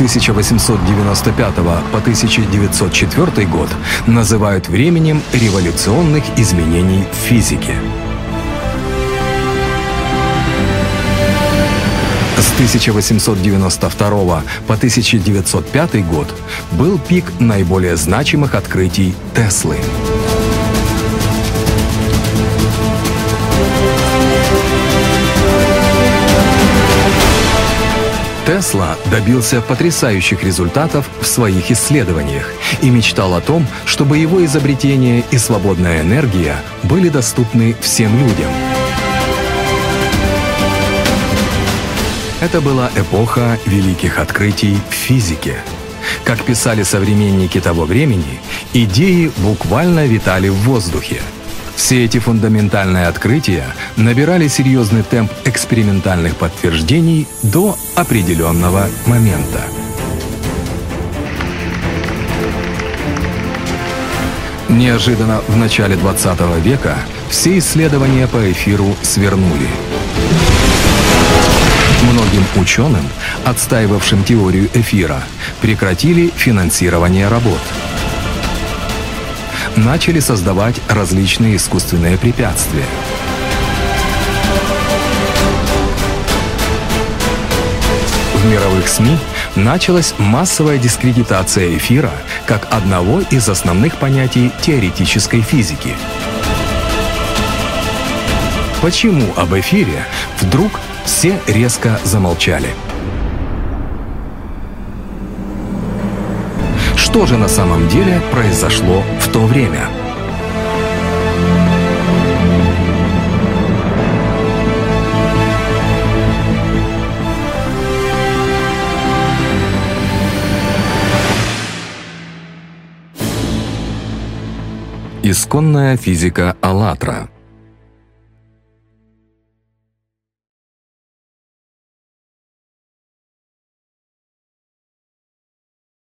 1895 по 1904 год называют временем революционных изменений в физике. С 1892 по 1905 год был пик наиболее значимых открытий Теслы. Тесла добился потрясающих результатов в своих исследованиях и мечтал о том, чтобы его изобретение и свободная энергия были доступны всем людям. Это была эпоха великих открытий в физике. Как писали современники того времени, идеи буквально витали в воздухе – все эти фундаментальные открытия набирали серьезный темп экспериментальных подтверждений до определенного момента. Неожиданно в начале 20 века все исследования по эфиру свернули. Многим ученым, отстаивавшим теорию эфира, прекратили финансирование работ – начали создавать различные искусственные препятствия. В мировых СМИ началась массовая дискредитация эфира как одного из основных понятий теоретической физики. Почему об эфире вдруг все резко замолчали? Что же на самом деле произошло в то время? Исконная физика АЛЛАТРА